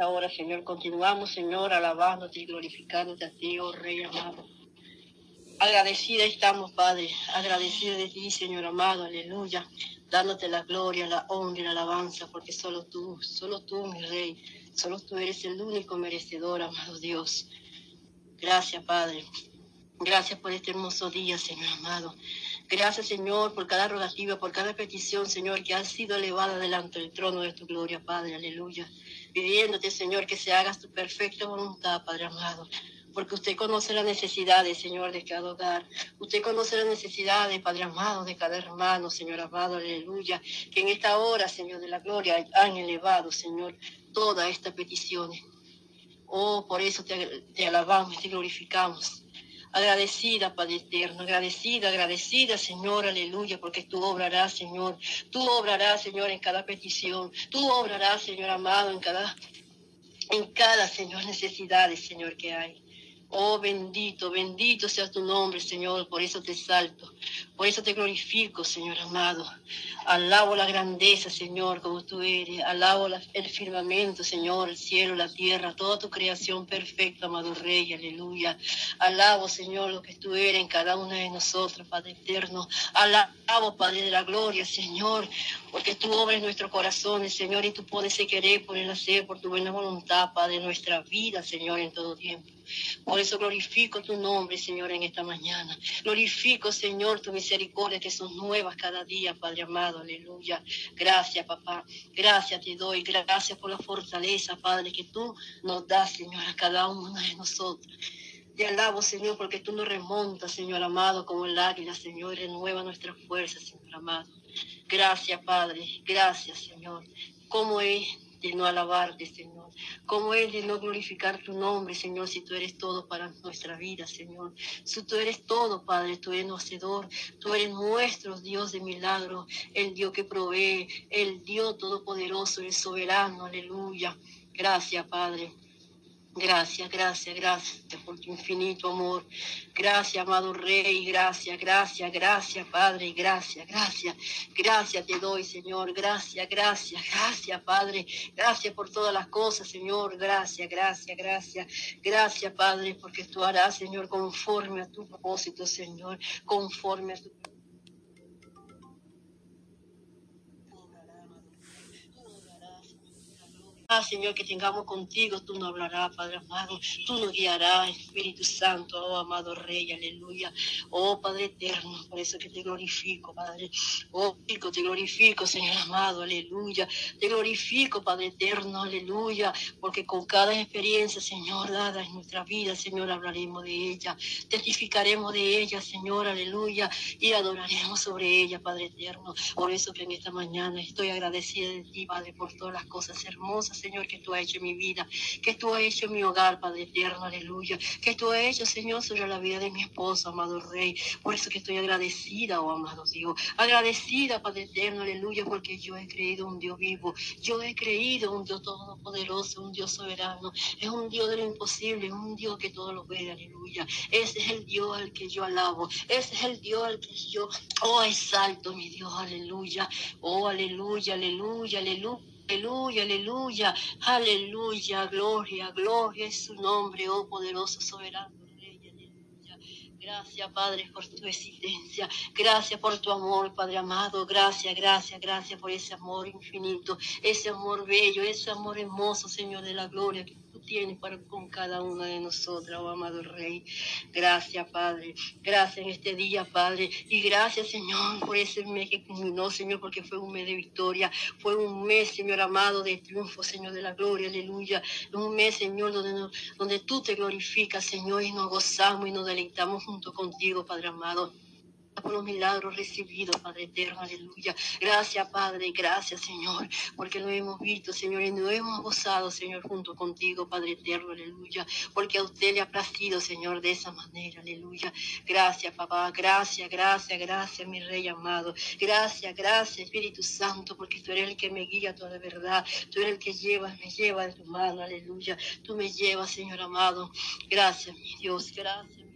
Ahora, Señor, continuamos, Señor, alabándote y glorificándote a ti, oh Rey amado. Agradecida estamos, Padre, agradecida de ti, Señor amado, aleluya, dándote la gloria, la honra y la alabanza, porque solo tú, solo tú, mi Rey, solo tú eres el único merecedor, amado Dios. Gracias, Padre. Gracias por este hermoso día, Señor amado. Gracias, Señor, por cada rogativa, por cada petición, Señor, que ha sido elevada delante del trono de tu gloria, Padre. Aleluya. Pidiéndote, Señor, que se haga tu perfecta voluntad, Padre amado porque usted conoce las necesidades, Señor, de cada hogar. Usted conoce las necesidades, Padre amado, de cada hermano, Señor amado, aleluya. Que en esta hora, Señor de la gloria, han elevado, Señor, todas estas peticiones. Oh, por eso te, te alabamos, te glorificamos. Agradecida, Padre eterno, agradecida, agradecida, Señor, aleluya, porque tú obrarás, Señor. Tú obrarás, Señor, en cada petición. Tú obrarás, Señor amado, en cada, en cada, Señor, necesidades, Señor, que hay. Oh bendito, bendito sea tu nombre, Señor, por eso te salto, por eso te glorifico, Señor amado. Alabo la grandeza, Señor, como tú eres. Alabo el firmamento, Señor, el cielo, la tierra, toda tu creación perfecta, amado Rey, aleluya. Alabo, Señor, lo que tú eres en cada una de nosotros, Padre eterno. Alabo, Padre de la gloria, Señor, porque tú obras nuestros corazones, Señor, y tú pones ese querer por el hacer, por tu buena voluntad, Padre, de nuestra vida, Señor, en todo tiempo. Por eso glorifico tu nombre, Señor, en esta mañana. Glorifico, Señor, tu misericordia que son nuevas cada día, Padre amado. Aleluya. Gracias, papá. Gracias te doy. Gracias por la fortaleza, Padre, que tú nos das, Señor, a cada uno de nosotros. Te alabo, Señor, porque tú nos remontas, Señor amado, como el águila, Señor, renueva nuestra fuerza, Señor amado. Gracias, Padre. Gracias, Señor. ¿Cómo es de no alabarte, Señor. ¿Cómo es de no glorificar tu nombre, Señor, si tú eres todo para nuestra vida, Señor? Si tú eres todo, Padre, tú eres hacedor, tú eres nuestro Dios de milagro, el Dios que provee, el Dios todopoderoso, el soberano, aleluya. Gracias, Padre. Gracias, gracias, gracias por tu infinito amor. Gracias, amado Rey, gracias, gracias, gracias, Padre, gracias, gracias. Gracias te doy, Señor, gracias, gracias, gracias, Padre. Gracias por todas las cosas, Señor, gracias, gracias, gracias. Gracias, Padre, porque tú harás, Señor, conforme a tu propósito, Señor, conforme a tu Señor, que tengamos contigo, tú nos hablarás, Padre amado, tú nos guiarás, Espíritu Santo, oh amado Rey, aleluya. Oh Padre eterno, por eso que te glorifico, Padre. Oh, te glorifico, Señor amado, aleluya. Te glorifico, Padre eterno, aleluya, porque con cada experiencia, Señor, dada en nuestra vida, Señor, hablaremos de ella, testificaremos de ella, Señor, aleluya, y adoraremos sobre ella, Padre eterno. Por eso que en esta mañana estoy agradecida de ti, Padre, por todas las cosas hermosas Señor, que tú has hecho mi vida, que tú has hecho mi hogar, Padre eterno, aleluya, que tú has hecho, Señor, sobre la vida de mi esposo, amado Rey. Por eso que estoy agradecida, oh amado Dios, agradecida, Padre eterno, aleluya, porque yo he creído un Dios vivo, yo he creído un Dios todopoderoso, un Dios soberano, es un Dios de lo imposible, un Dios que todo lo ve, aleluya. Ese es el Dios al que yo alabo, ese es el Dios al que yo, oh, exalto, mi Dios, aleluya, oh, aleluya, aleluya, aleluya. Aleluya, aleluya, aleluya, gloria, gloria es su nombre, oh poderoso soberano. Gracias, Padre, por tu existencia. Gracias por tu amor, Padre amado. Gracias, gracias, gracias por ese amor infinito, ese amor bello, ese amor hermoso, Señor de la gloria tienes para con cada una de nosotras, oh amado Rey. Gracias, Padre. Gracias en este día, Padre. Y gracias, Señor, por ese mes que culminó, Señor, porque fue un mes de victoria. Fue un mes, Señor amado, de triunfo, Señor de la gloria, aleluya. Un mes, Señor, donde, donde tú te glorificas, Señor, y nos gozamos y nos deleitamos junto contigo, Padre amado por los milagros recibidos, Padre eterno, aleluya. Gracias, Padre, gracias, Señor, porque lo hemos visto, Señor, y nos hemos gozado, Señor, junto contigo, Padre eterno, aleluya, porque a usted le ha placido, Señor, de esa manera, aleluya. Gracias, papá, gracias, gracias, gracias, mi Rey amado. Gracias, gracias, Espíritu Santo, porque tú eres el que me guía toda verdad, tú eres el que lleva, me lleva de tu mano, aleluya. Tú me llevas, Señor amado. Gracias, mi Dios, gracias.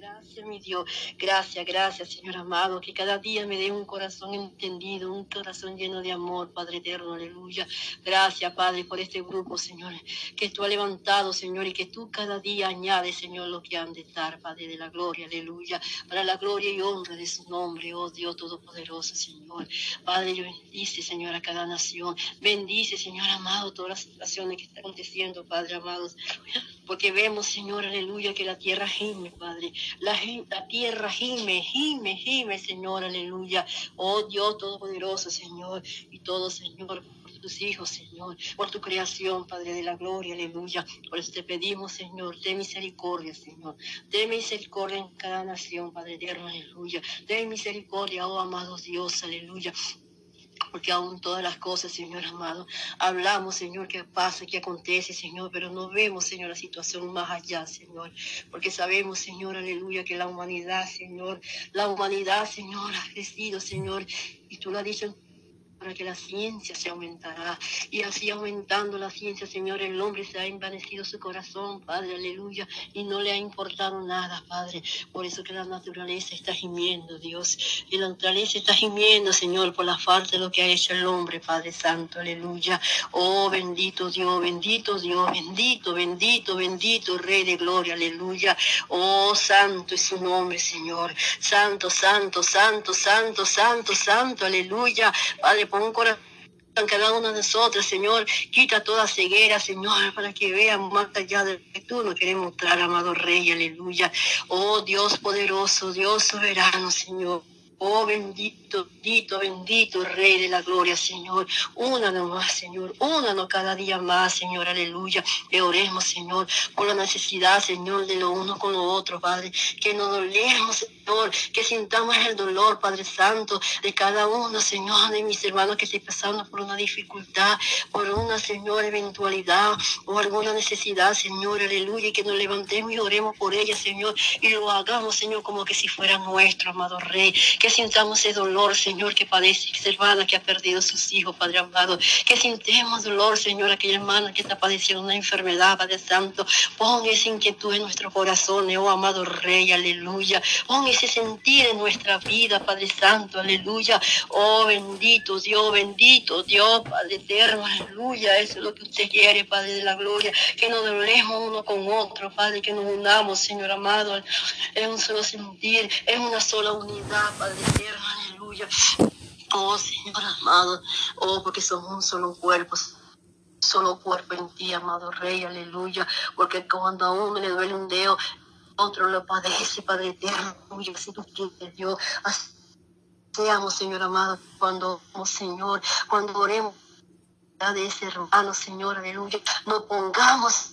Gracias, mi Dios. Gracias, gracias, Señor amado. Que cada día me dé un corazón entendido, un corazón lleno de amor, Padre eterno. Aleluya. Gracias, Padre, por este grupo, Señor, que tú has levantado, Señor, y que tú cada día añades, Señor, lo que han de estar, Padre de la gloria. Aleluya. Para la gloria y honra de su nombre, oh Dios Todopoderoso, Señor. Padre, bendice, Señor, a cada nación. Bendice, Señor amado, todas las situaciones que están aconteciendo, Padre amado. Porque vemos, Señor, aleluya, que la tierra gime, Padre. La, tierra gime, gime, gime, Señor, aleluya. Oh Dios Todopoderoso, Señor, y todo, Señor, por tus hijos, Señor, por tu creación, Padre de la gloria, aleluya. Por eso te pedimos, Señor, ten misericordia, Señor. Ten misericordia en cada nación, Padre eterno, aleluya. Ten misericordia, oh amado Dios, aleluya porque aún todas las cosas, Señor amado, hablamos, Señor, que pasa, que acontece, Señor, pero no vemos, Señor, la situación más allá, Señor, porque sabemos, Señor, aleluya, que la humanidad, Señor, la humanidad, Señor, ha crecido, Señor, y tú lo has dicho en para que la ciencia se aumentará. Y así aumentando la ciencia, Señor, el hombre se ha envanecido su corazón, Padre, aleluya, y no le ha importado nada, Padre. Por eso que la naturaleza está gimiendo, Dios. Y la naturaleza está gimiendo, Señor, por la falta de lo que ha hecho el hombre, Padre Santo, aleluya. Oh, bendito Dios, bendito Dios, bendito, bendito, bendito, Rey de gloria, aleluya. Oh, santo es su nombre, Señor. Santo, santo, santo, santo, santo, santo, aleluya. Padre, pon un corazón cada una de nosotras, Señor. Quita toda ceguera, Señor, para que vean más allá de lo que tú nos quieres mostrar, amado Rey, aleluya. Oh Dios poderoso, Dios soberano, Señor. Oh bendito, bendito, bendito Rey de la Gloria, Señor. Únanos más, Señor. Únanos cada día más, Señor. Aleluya. Le oremos, Señor, por la necesidad, Señor, de lo uno con lo otro, Padre. Que nos dolemos, Señor. Que sintamos el dolor, Padre Santo, de cada uno, Señor, de mis hermanos que estén pasando por una dificultad, por una, Señor, eventualidad o alguna necesidad, Señor. Aleluya. Y que nos levantemos y oremos por ella, Señor. Y lo hagamos, Señor, como que si fuera nuestro, amado Rey. Que sintamos ese dolor, Señor, que padece esa hermana que ha perdido sus hijos, Padre amado. Que sintemos dolor, Señor, aquella hermana que está padeciendo una enfermedad, Padre Santo. Pon esa inquietud en nuestro corazón, oh amado Rey, aleluya. Pon ese sentir en nuestra vida, Padre Santo, aleluya. Oh bendito Dios, bendito Dios, Padre eterno, aleluya. Eso es lo que usted quiere, Padre de la gloria. Que nos dolemos uno con otro, Padre, que nos unamos, Señor amado. Es un solo sentir, es una sola unidad, Padre aleluya. Oh Señor amado, oh porque somos un solo cuerpo, solo cuerpo en ti, amado Rey, aleluya. Porque cuando a uno le duele un dedo, otro lo padece, Padre eterno, aleluya. Si tú quieres, Dios, seamos, Señor amado, cuando, oh Señor, cuando oremos de ese hermano, Señor, aleluya, no pongamos,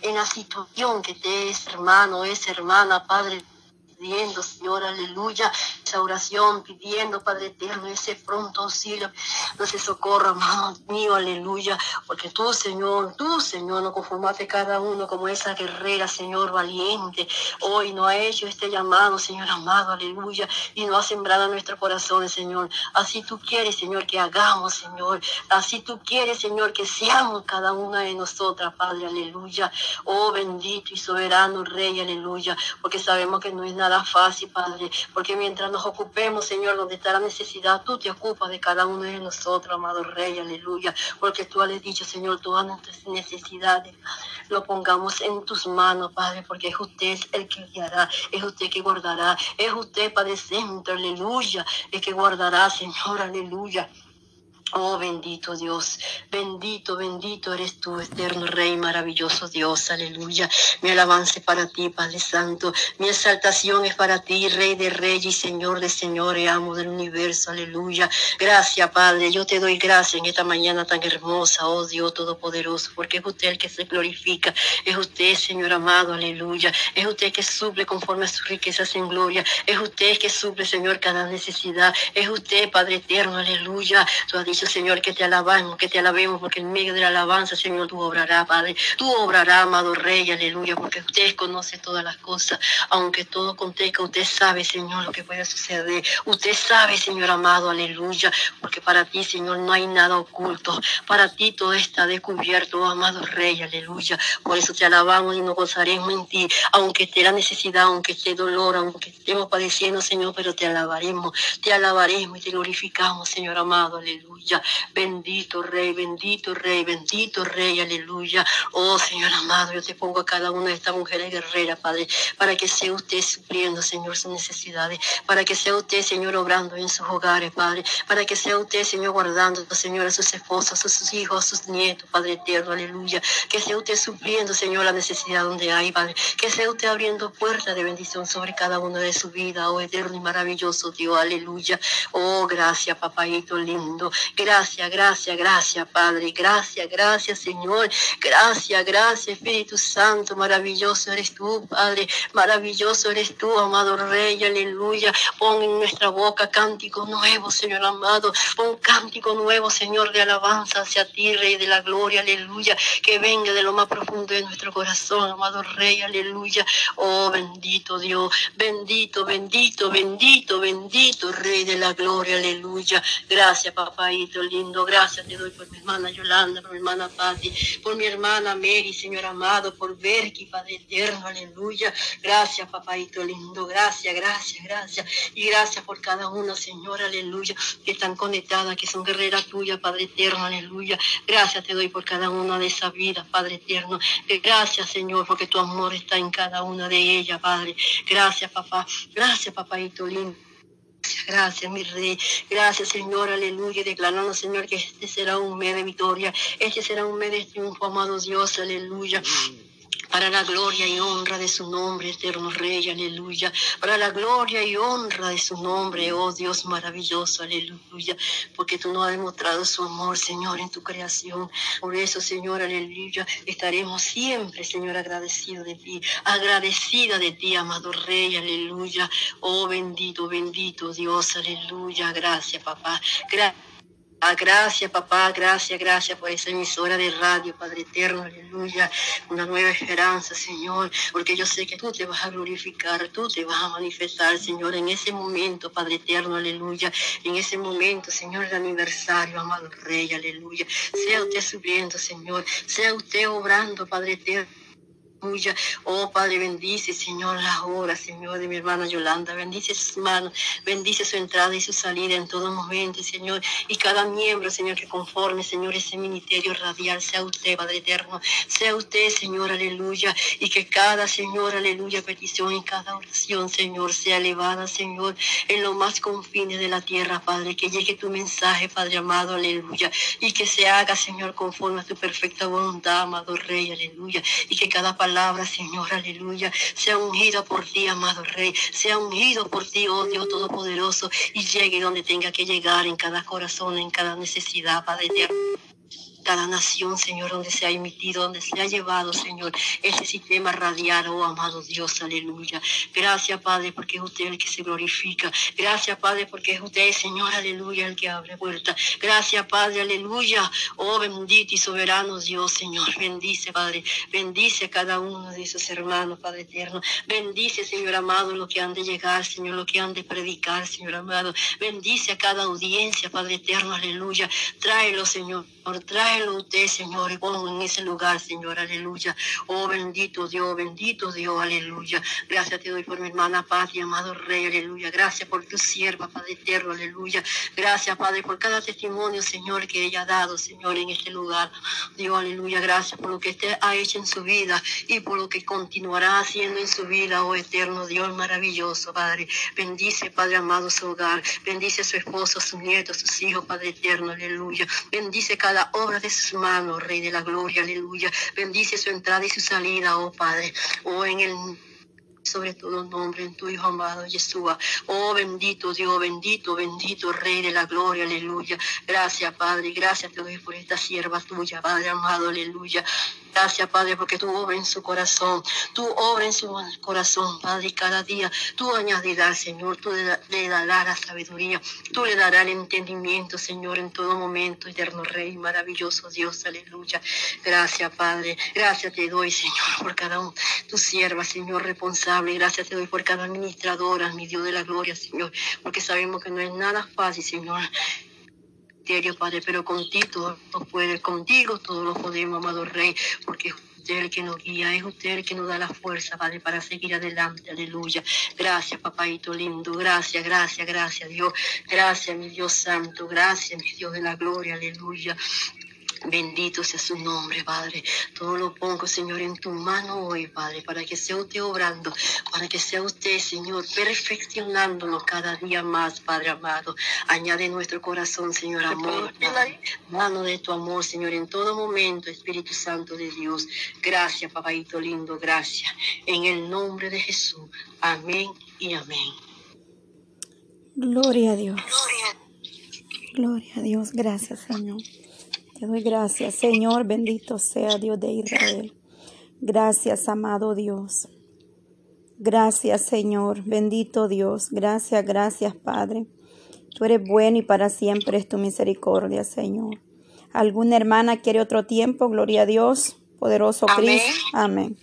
en la situación que te es hermano, es hermana, Padre pidiendo, Señor, aleluya, oración, pidiendo, Padre eterno, ese pronto auxilio, no se socorra, amado mío, aleluya, porque tú, Señor, tú, Señor, no conformaste cada uno como esa guerrera, Señor, valiente, hoy no ha hecho este llamado, Señor amado, aleluya, y no ha sembrado nuestro corazón, Señor, así tú quieres, Señor, que hagamos, Señor, así tú quieres, Señor, que seamos cada una de nosotras, Padre, aleluya, oh bendito y soberano Rey, aleluya, porque sabemos que no es nada fácil, Padre, porque mientras nos ocupemos, Señor, donde está la necesidad, tú te ocupas de cada uno de nosotros, amado Rey, aleluya, porque tú has dicho, Señor, todas nuestras necesidades lo pongamos en tus manos, Padre, porque es usted el que guiará, es usted que guardará, es usted, Padre Santo, aleluya, el que guardará, Señor, aleluya. Oh bendito Dios, bendito, bendito eres tú, eterno Rey, maravilloso Dios, aleluya. Mi alabanza es para ti, Padre Santo. Mi exaltación es para ti, Rey de Reyes y Señor de Señores, amo del universo, aleluya. Gracias, Padre. Yo te doy gracias en esta mañana tan hermosa, oh Dios Todopoderoso, porque es usted el que se glorifica. Es usted, Señor amado, aleluya. Es usted que suple conforme a sus riquezas en gloria. Es usted que suple, Señor, cada necesidad. Es usted, Padre eterno, aleluya. Tú has dicho Señor, que te alabamos, que te alabemos, porque en medio de la alabanza, Señor, tú obrarás, Padre. Tú obrarás, amado Rey, aleluya, porque usted conoce todas las cosas, aunque todo acontezca, usted sabe, Señor, lo que puede suceder. Usted sabe, Señor amado, aleluya, porque para ti, Señor, no hay nada oculto. Para ti todo está descubierto, oh, amado Rey, aleluya. Por eso te alabamos y nos gozaremos en ti, aunque esté la necesidad, aunque esté dolor, aunque estemos padeciendo, Señor, pero te alabaremos, te alabaremos y te glorificamos, Señor amado, aleluya. Bendito Rey, bendito Rey, bendito Rey, aleluya. Oh, Señor amado, yo te pongo a cada una de estas mujeres guerreras, Padre, para que sea usted supliendo, Señor, sus necesidades, para que sea usted, Señor, obrando en sus hogares, Padre, para que sea usted, Señor, guardando, Señor, a sus esposas, a sus hijos, a sus nietos, Padre eterno, aleluya. Que sea usted supliendo, Señor, la necesidad donde hay, Padre. Que sea usted abriendo puertas de bendición sobre cada uno de su vida, oh eterno y maravilloso Dios, aleluya. Oh, gracias, papayito lindo. Gracias, gracias, gracias, Padre. Gracias, gracias, Señor. Gracias, gracias, Espíritu Santo. Maravilloso eres tú, Padre. Maravilloso eres tú, amado Rey, aleluya. Pon en nuestra boca cántico nuevo, Señor amado. Pon cántico nuevo, Señor, de alabanza hacia ti, Rey de la gloria, aleluya. Que venga de lo más profundo de nuestro corazón, amado Rey, aleluya. Oh, bendito Dios, bendito, bendito, bendito, bendito, Rey de la gloria, aleluya. Gracias, papaito lindo. Gracias te doy por mi hermana Yolanda, por mi hermana Patti, por mi hermana Mary, Señor amado, por Berky, Padre eterno, aleluya. Gracias, papaito lindo. Gracias, gracias, gracias. Y gracias por cada uno, Señor, aleluya, que están conectadas, que son guerreras tuyas, Padre eterno, aleluya. Gracias te doy por cada una de esas vidas, Padre eterno. Gracias, Señor, porque tu amor está en cada una de ellas, Padre. Gracias, papá. Gracias, papaito lindo. Gracias, mi rey. Gracias, Señor. Aleluya. Declarando, Señor, que este será un mes de victoria. Este será un mes de triunfo, amado Dios. Aleluya para la gloria y honra de su nombre, eterno Rey, aleluya, para la gloria y honra de su nombre, oh Dios maravilloso, aleluya, porque tú nos has demostrado su amor, Señor, en tu creación. Por eso, Señor, aleluya, estaremos siempre, Señor, agradecidos de ti, agradecida de ti, amado Rey, aleluya, oh bendito, bendito Dios, aleluya, gracias, papá, gracias. Ah, gracias, papá, gracias, gracias por esa emisora de radio, Padre eterno, aleluya. Una nueva esperanza, Señor, porque yo sé que tú te vas a glorificar, tú te vas a manifestar, Señor, en ese momento, Padre eterno, aleluya. En ese momento, Señor, el aniversario, amado Rey, aleluya. Sea usted subiendo, Señor, sea usted obrando, Padre eterno Oh Padre, bendice, Señor, la obra, Señor, de mi hermana Yolanda. Bendice sus manos, bendice su entrada y su salida en todo momento, Señor. Y cada miembro, Señor, que conforme, Señor, ese ministerio radial, sea usted, Padre eterno. Sea usted, Señor, aleluya. Y que cada, Señor, aleluya, petición y cada oración, Señor, sea elevada, Señor, en lo más confines de la tierra, Padre. Que llegue tu mensaje, Padre amado, aleluya. Y que se haga, Señor, conforme a tu perfecta voluntad, amado Rey, aleluya. Y que cada palabra palabra, Señor, aleluya, sea ungida por ti, amado Rey, sea ungido por ti, oh Dios Todopoderoso, y llegue donde tenga que llegar en cada corazón, en cada necesidad, Padre eterno cada nación, Señor, donde se ha emitido, donde se ha llevado, Señor, ese sistema radial, oh amado Dios, aleluya. Gracias, Padre, porque es usted el que se glorifica. Gracias, Padre, porque es usted, Señor, aleluya, el que abre puertas. Gracias, Padre, aleluya. Oh bendito y soberano Dios, Señor. Bendice, Padre. Bendice a cada uno de esos hermanos, Padre eterno. Bendice, Señor amado, lo que han de llegar, Señor, lo que han de predicar, Señor amado. Bendice a cada audiencia, Padre eterno, aleluya. Tráelo, Señor. Tráelo usted, Señor, y pongo en ese lugar, Señor, aleluya. Oh, bendito Dios, bendito Dios, aleluya. Gracias te doy por mi hermana Patria, amado Rey, aleluya. Gracias por tu sierva, Padre eterno, aleluya. Gracias, Padre, por cada testimonio, Señor, que ella ha dado, Señor, en este lugar. Dios, aleluya. Gracias por lo que usted ha hecho en su vida y por lo que continuará haciendo en su vida, oh eterno Dios maravilloso, Padre. Bendice, Padre amado, su hogar. Bendice a su esposo, a sus nietos, a sus hijos, Padre eterno, aleluya. Bendice cada obra de sus manos, Rey de la Gloria, aleluya. Bendice su entrada y su salida, oh Padre. Oh, en el sobre todo nombre en tu Hijo amado Yeshua. Oh bendito Dios, bendito, bendito Rey de la Gloria, aleluya. Gracias Padre, gracias te doy por esta sierva tuya, Padre amado, aleluya. Gracias, Padre, porque tú obras en su corazón. Tú obras en su corazón, Padre, y cada día tú añadirás, Señor. Tú le, darás la sabiduría. Tú le darás el entendimiento, Señor, en todo momento. Eterno Rey, maravilloso Dios, aleluya. Gracias, Padre. Gracias te doy, Señor, por cada uno. Tu sierva, Señor, responsable. Gracias te doy por cada administradora, mi Dios de la gloria, Señor. Porque sabemos que no es nada fácil, Señor Padre, pero contigo todo lo puede, contigo todo lo podemos, amado Rey, porque usted el que nos guía, es usted el que nos da la fuerza, Padre, para seguir adelante, aleluya. Gracias, papaito lindo, gracias, gracias, gracias, Dios, gracias, mi Dios santo, gracias, mi Dios de la gloria, aleluya. Bendito sea su nombre, Padre. Todo lo pongo, Señor, en tu mano hoy, Padre, para que sea usted obrando, para que sea usted, Señor, perfeccionándonos cada día más, Padre amado. Añade nuestro corazón, Señor, amor. Mano de tu amor, Señor, en todo momento, Espíritu Santo de Dios. Gracias, papaito lindo, gracias. En el nombre de Jesús. Amén y amén. Gloria a Dios. Gloria a Dios. Gracias, Señor. Te doy gracias, Señor, bendito sea Dios de Israel. Gracias, amado Dios. Gracias, Señor, bendito Dios. Gracias, gracias, Padre. Tú eres bueno y para siempre es tu misericordia, Señor. ¿Alguna hermana quiere otro tiempo? Gloria a Dios, poderoso Cristo. Amén.